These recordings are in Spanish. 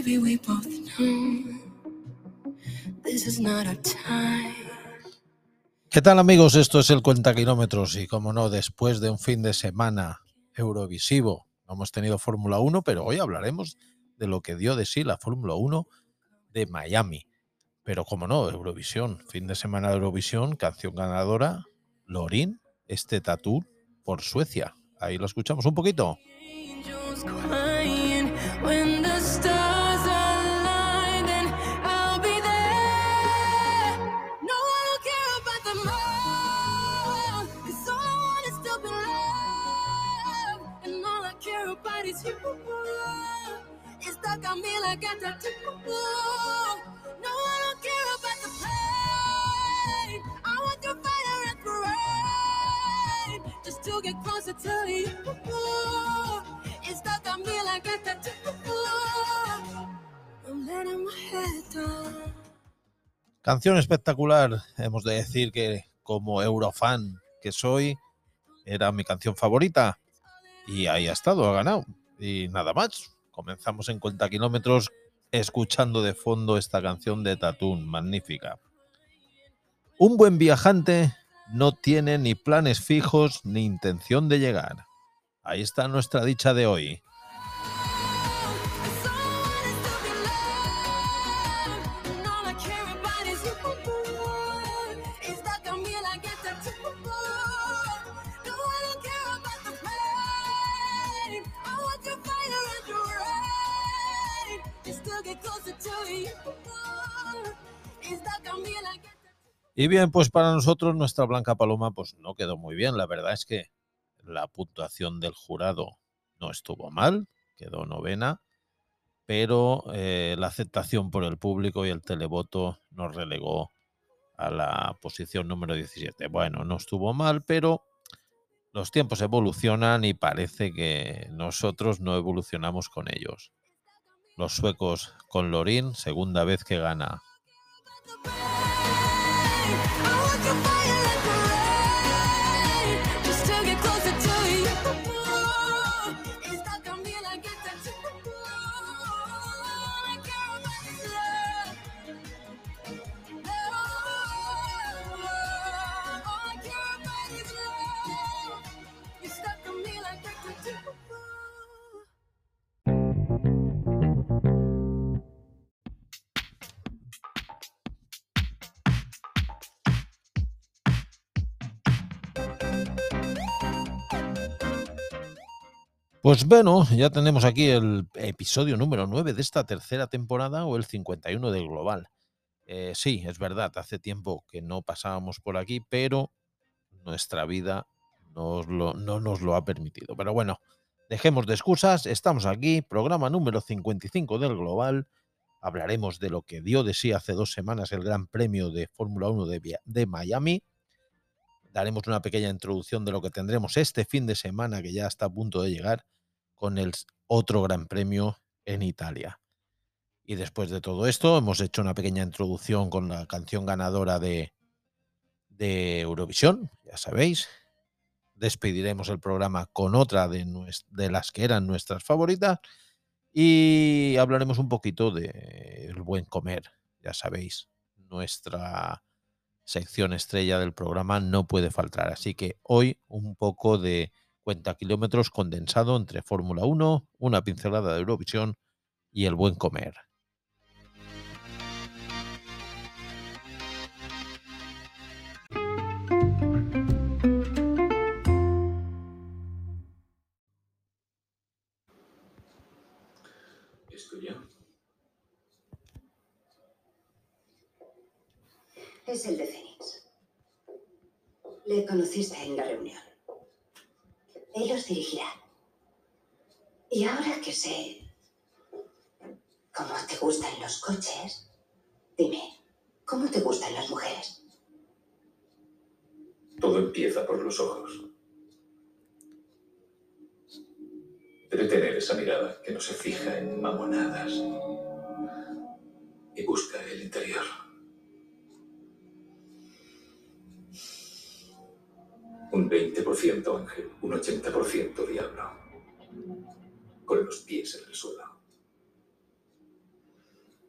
But baby, we both know this is not our time. ¿Qué tal amigos? Esto es el Cuenta Kilómetros y como no, después de un fin de semana eurovisivo, no hemos tenido Fórmula 1, pero hoy hablaremos de lo que dio de sí la Fórmula 1 de Miami. Pero como no, Eurovisión, fin de semana de Eurovisión, canción ganadora, Lorin, este tatú por Suecia. Ahí lo escuchamos un poquito. Angels crying when the stars Canción espectacular, hemos de decir que como eurofan que soy, era mi canción favorita y ahí ha estado, ha ganado. Y nada más, comenzamos en cuenta kilómetros escuchando de fondo esta canción de Tatún, magnífica. Un buen viajante no tiene ni planes fijos ni intención de llegar. Ahí está nuestra dicha de hoy. Y bien, pues para nosotros nuestra Blanca Paloma pues no quedó muy bien. La verdad es que la puntuación del jurado no estuvo mal, quedó novena, pero eh, la aceptación por el público y el televoto nos relegó a la posición número 17. Bueno, no estuvo mal, pero los tiempos evolucionan y parece que nosotros no evolucionamos con ellos. Los suecos con Lorin, segunda vez que gana I want your Pues bueno, ya tenemos aquí el episodio número 9 de esta tercera temporada o el 51 del Global. Eh, sí, es verdad, hace tiempo que no pasábamos por aquí, pero nuestra vida no nos lo ha permitido. Pero bueno, dejemos de excusas, estamos aquí, programa número 55 del Global. Hablaremos de lo que dio de sí hace dos semanas el Gran Premio de Fórmula 1 de, de Miami. Daremos una pequeña introducción de lo que tendremos este fin de semana que ya está a punto de llegar con el otro Gran Premio en Italia. Y después de todo esto, hemos hecho una pequeña introducción con la canción ganadora de, de Eurovisión, ya sabéis. Despediremos el programa con otra de, de las que eran nuestras favoritas y hablaremos un poquito del buen comer, ya sabéis. Nuestra sección estrella del programa no puede faltar. Así que hoy un poco de cuenta kilómetros condensado entre Fórmula 1, una pincelada de Eurovisión y el buen comer. ¿Es el de Fénix. Le conociste en la reunión. Él los dirigirá. Y ahora que sé cómo te gustan los coches, dime, ¿cómo te gustan las mujeres? Todo empieza por los ojos. Debe tener esa mirada que no se fija en mamonadas y busca el interior. Un 20% ángel, un 80% diablo. Con los pies en el suelo.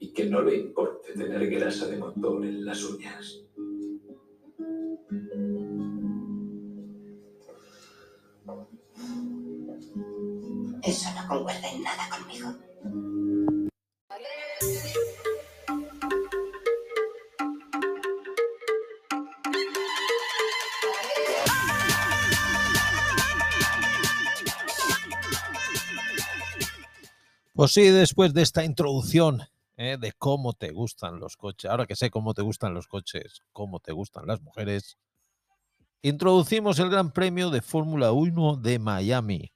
y que no le importe tener grasa de motor en las uñas. Eso no concuerda en nada conmigo. Pues sí, después de esta introducción ¿eh? de cómo te gustan los coches, ahora que sé cómo te gustan los coches, cómo te gustan las mujeres, introducimos el Gran Premio de Fórmula 1 de Miami.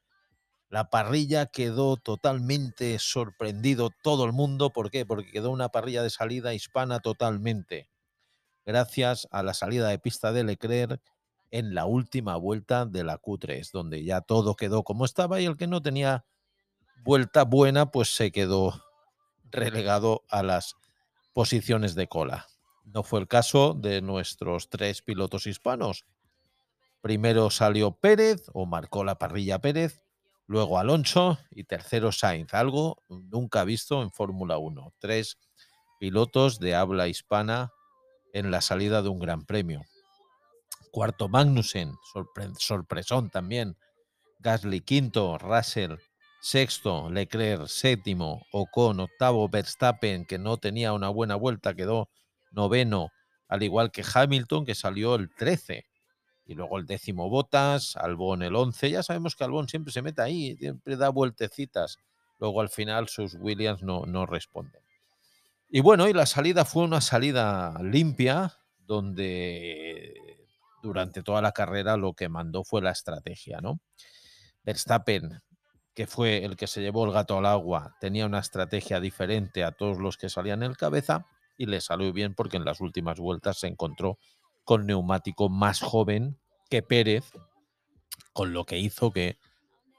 La parrilla quedó totalmente sorprendido todo el mundo. ¿Por qué? Porque quedó una parrilla de salida hispana totalmente. Gracias a la salida de pista de Leclerc en la última vuelta de la Q3, donde ya todo quedó como estaba y el que no tenía vuelta buena, pues se quedó relegado a las posiciones de cola. No fue el caso de nuestros tres pilotos hispanos. Primero salió Pérez o marcó la parrilla Pérez, luego Alonso y tercero Sainz, algo nunca visto en Fórmula 1. Tres pilotos de habla hispana en la salida de un gran premio. Cuarto Magnussen, sorpre- sorpresón también. Gasly quinto, Russell sexto, Leclerc séptimo, Ocon octavo, Verstappen que no tenía una buena vuelta quedó noveno, al igual que Hamilton que salió el 13. Y luego el décimo Botas, Albón el 11. Ya sabemos que Albón siempre se mete ahí, siempre da vueltecitas. Luego al final sus Williams no, no responden. Y bueno, y la salida fue una salida limpia, donde durante toda la carrera lo que mandó fue la estrategia, ¿no? Verstappen, que fue el que se llevó el gato al agua, tenía una estrategia diferente a todos los que salían en el cabeza y le salió bien porque en las últimas vueltas se encontró con neumático más joven que Pérez, con lo que hizo que,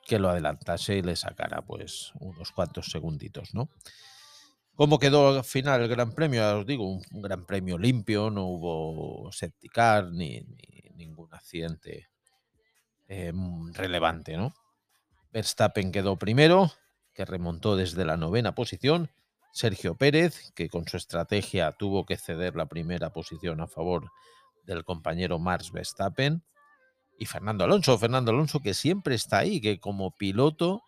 que lo adelantase y le sacara pues unos cuantos segunditos, ¿no? ¿Cómo quedó al final el Gran Premio? Ya os digo, un, Gran Premio limpio, no hubo safety car ni, ni ningún accidente eh, relevante, ¿no? Verstappen quedó primero, que remontó desde la novena posición. Sergio Pérez, que con su estrategia tuvo que ceder la primera posición a favor del compañero Max Verstappen. Y Fernando Alonso, Fernando Alonso que siempre está ahí, que como piloto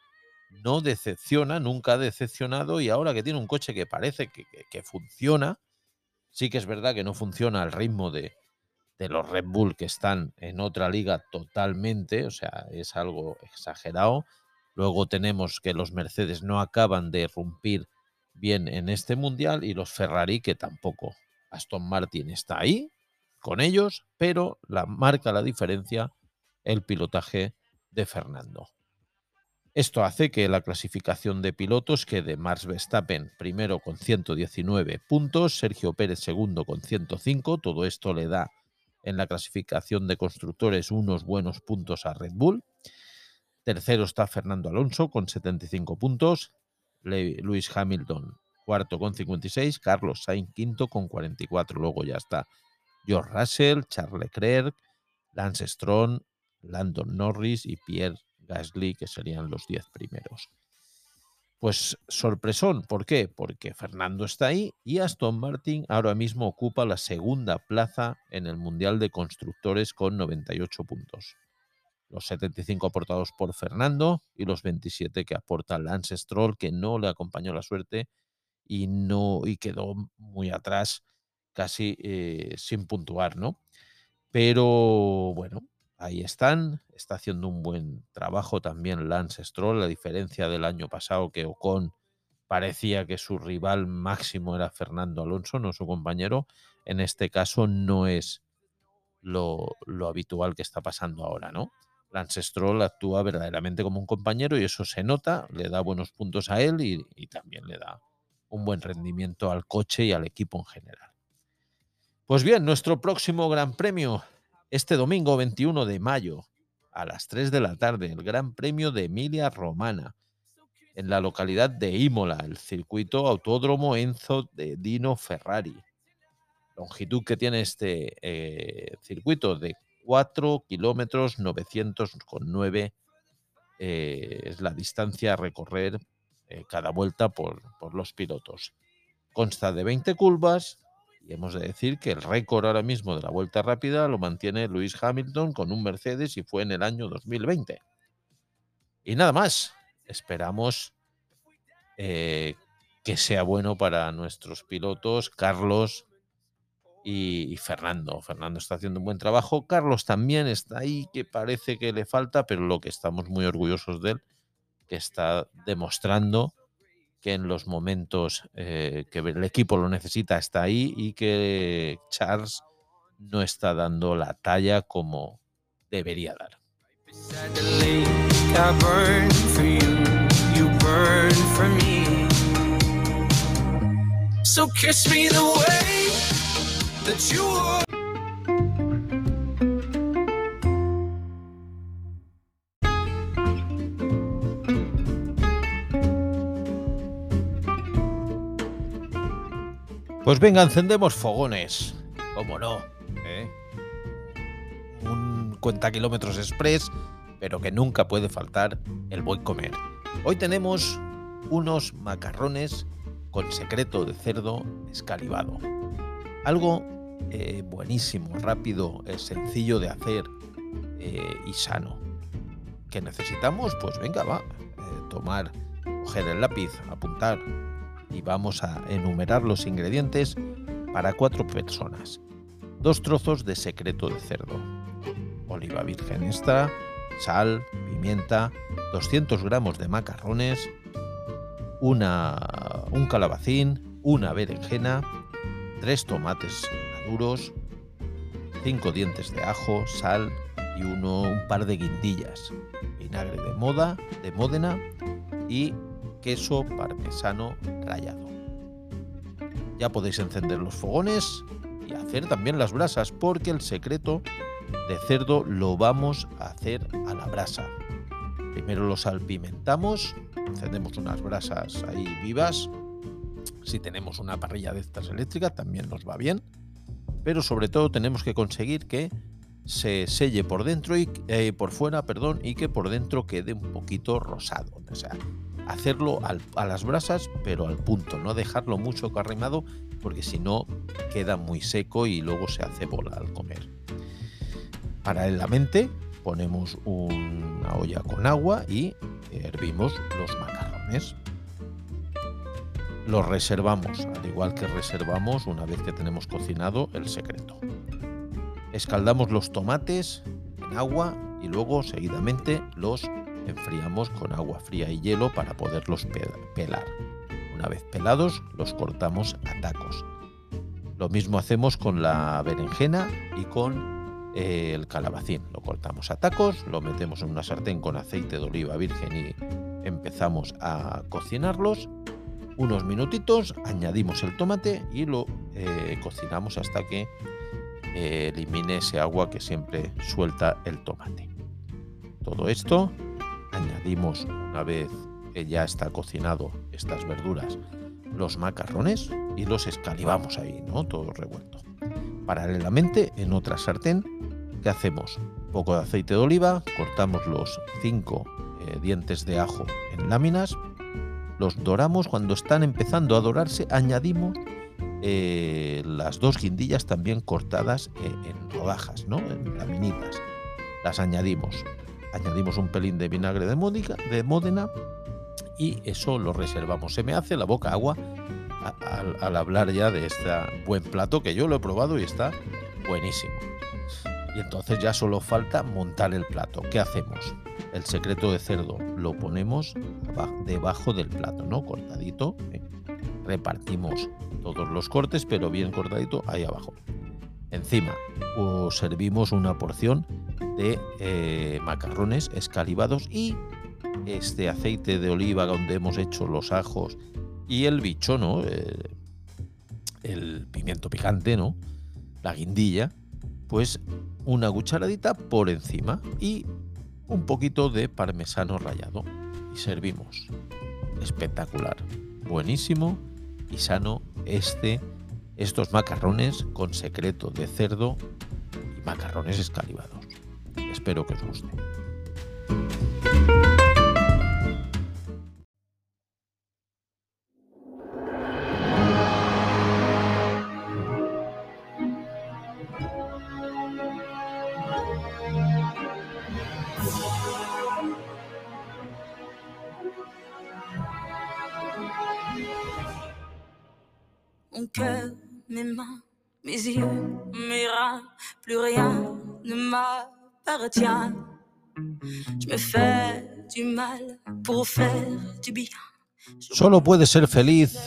no decepciona, nunca ha decepcionado y ahora que tiene un coche que parece que, que- que funciona, sí que es verdad que no funciona al ritmo de, de los Red Bull que están en otra liga totalmente, o sea, es algo exagerado. Luego tenemos que los Mercedes no acaban de irrumpir bien en este mundial y los Ferrari que tampoco. Aston Martin está ahí con ellos, pero la marca la diferencia el pilotaje de Fernando. Esto hace que la clasificación de pilotos quede Max Verstappen primero con 119 puntos, Sergio Pérez segundo con 105, todo esto le da en la clasificación de constructores unos buenos puntos a Red Bull. Tercero está Fernando Alonso con 75 puntos, Lewis Hamilton cuarto con 56, Carlos Sainz quinto con 44, luego ya está George Russell, Charles Leclerc, Lance Stroll, Landon Norris y Pierre Gasly, que serían los 10 primeros. Pues sorpresón, ¿por qué? Porque Fernando está ahí y Aston Martin ahora mismo ocupa la segunda plaza en el Mundial de Constructores con 98 puntos. Los 75 aportados por Fernando y los 27 que aporta Lance Stroll, que no le acompañó la suerte y, no, y quedó muy atrás, casi eh, sin puntuar, ¿no? Pero bueno, ahí están. Está haciendo un buen trabajo también Lance Stroll, a diferencia del año pasado que Ocon parecía que su rival máximo era Fernando Alonso, no su compañero. En este caso no es lo, lo habitual que está pasando ahora, ¿no? Lance Stroll actúa verdaderamente como un compañero y eso se nota, le da buenos puntos a él y, y también le da un buen rendimiento al coche y al equipo en general. Pues bien, nuestro próximo Gran Premio, este domingo 21 de mayo, a las 3 de la tarde, el Gran Premio de Emilia Romana, en la localidad de Imola, el circuito autódromo Enzo de Dino Ferrari. Longitud que tiene este eh, circuito de 4 kilómetros 909 eh, es la distancia a recorrer eh, cada vuelta por, por los pilotos Consta de 20 curvas y hemos de decir que el récord ahora mismo de la vuelta rápida lo mantiene Lewis Hamilton con un Mercedes y fue en el año 2020. Y nada más, esperamos eh, que sea bueno para nuestros pilotos, Carlos y, y Fernando. Fernando está haciendo un buen trabajo. Carlos también está ahí, que parece que le falta, pero lo que estamos muy orgullosos de él, que está demostrando que en los momentos eh, que el equipo lo necesita está ahí y que Charles no está dando la talla como debería dar. So kiss me the way that you. Pues venga, encendemos fogones. ¿Cómo no? ¿Eh? Un cuenta kilómetros express, pero que nunca puede faltar el buen comer. Hoy tenemos unos macarrones con secreto de cerdo escalivado. Algo eh, buenísimo, rápido, eh, sencillo de hacer eh, y sano. ¿Qué necesitamos? Pues venga, va. tomar, coger el lápiz, apuntar y vamos a enumerar los ingredientes para cuatro personas. Dos trozos de secreto de cerdo, oliva virgen extra, sal, pimienta, 200 gramos de macarrones, una, un calabacín, una berenjena, tres tomates maduros, cinco dientes de ajo, sal y uno, un par de guindillas, vinagre de moda, de Módena y queso parmesano rallado. Ya podéis encender los fogones y hacer también las brasas porque el secreto de cerdo lo vamos a hacer a la brasa. Primero lo salpimentamos, encendemos unas brasas ahí vivas. Si tenemos una parrilla de estas eléctricas también nos va bien. Pero sobre todo tenemos que conseguir que se selle por dentro y eh, por fuera, perdón, y que por dentro quede un poquito rosado. O sea, hacerlo a las brasas, pero al punto, no dejarlo mucho carrimado, porque si no queda muy seco y luego se hace bola al comer. Paralelamente ponemos una olla con agua y hervimos los macarrones. Los reservamos, al igual que reservamos una vez que tenemos cocinado el secreto. Escaldamos los tomates en agua y luego seguidamente los enfriamos con agua fría y hielo para poderlos pe- pelar. Una vez pelados, los cortamos a tacos. Lo mismo hacemos con la berenjena y con eh, el calabacín. Lo cortamos a tacos, lo metemos en una sartén con aceite de oliva virgen y empezamos a cocinarlos. Unos minutitos, añadimos el tomate y lo eh, cocinamos hasta que eh, elimine ese agua que siempre suelta el tomate. Todo esto una vez que ya está cocinado estas verduras los macarrones y los escalivamos ahí, ¿no? Todo revuelto. Paralelamente, en otra sartén, ¿qué hacemos? Poco de aceite de oliva, cortamos los cinco eh, dientes de ajo en láminas, los doramos, cuando están empezando a dorarse, añadimos eh, las dos guindillas también cortadas eh, en rodajas, ¿no? En laminitas. Las añadimos. Añadimos un pelín de vinagre de, módica- de Módena y eso lo reservamos. Se me hace la boca agua al, hablar ya de este buen plato que yo lo he probado y está buenísimo. Y entonces ya solo falta montar el plato. ¿Qué hacemos? El secreto de cerdo lo ponemos debajo del plato, ¿no? Cortadito. ¿eh? Repartimos todos los cortes, pero bien cortadito ahí abajo. Encima os servimos una porción de eh, macarrones escalivados y este aceite de oliva donde hemos hecho los ajos y el bicho, ¿no? Eh, el pimiento picante, ¿no? La guindilla, pues una cucharadita por encima y un poquito de parmesano rallado y servimos. Espectacular, buenísimo y sano este estos macarrones con secreto de cerdo y macarrones escalivados. Espero que os guste. Mon cœur, mes mains, mes yeux, mes reins, plus rien ne m'a Je me fais du mal pour faire du bien. Solo puede ser feliz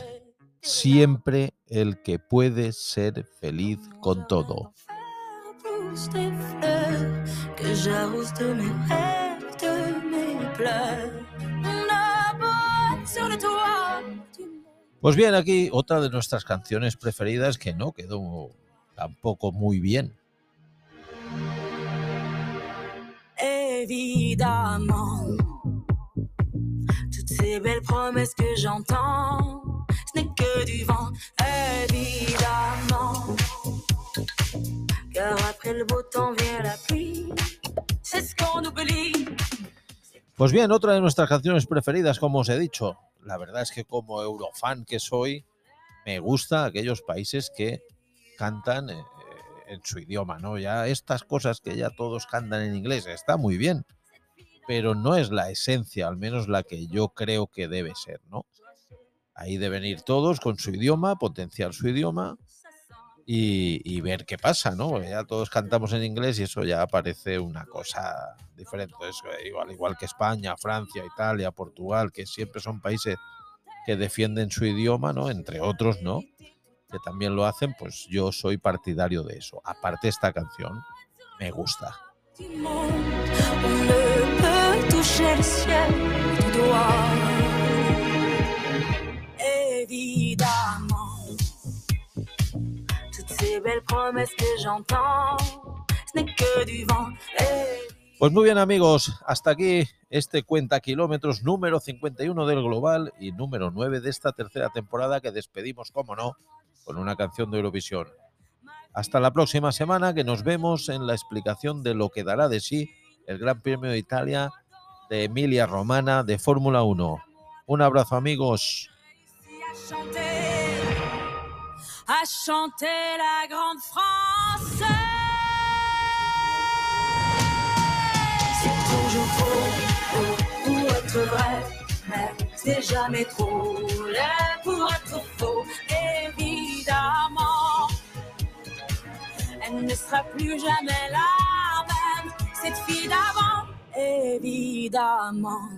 siempre el que puede ser feliz con todo. Pousse des fleurs que j'arrose de mes rêves, de mes pleurs. On a beau être sur le toit du monde. Pues bien, aquí otra de nuestras canciones preferidas que no quedó tampoco muy bien. Évidemment, toutes ces belles promesses que j'entends, ce n'est que du vent. Évidemment, car après le beau temps vient la pluie, c'est ce qu'on oublie. Pues bien, otra de nuestras canciones preferidas, como os he dicho. La verdad es que como eurofan que soy, me gusta aquellos países que cantan eh, en su idioma, ¿no? Ya estas cosas que ya todos cantan en inglés, está muy bien, pero no es la esencia, al menos la que yo creo que debe ser, ¿no? Ahí deben ir todos con su idioma, potenciar su idioma y, ver qué pasa, ¿no? Ya todos cantamos en inglés y eso ya parece una cosa diferente. Es igual, igual que España, Francia, Italia, Portugal, que siempre son países que defienden su idioma, ¿no? Entre otros, ¿no? Que también lo hacen, pues yo soy partidario de eso. Aparte esta canción me gusta. Pues muy bien amigos, hasta aquí este cuenta kilómetros número 51 del Global y número 9 de esta tercera temporada que despedimos, como no, con una canción de Eurovisión. Hasta la próxima semana que nos vemos en la explicación de lo que dará de sí el Gran Premio de Italia de Emilia Romana de Fórmula 1. Un abrazo amigos. Elle ne sera plus jamais la même, cette fille d'avant. Évidemment.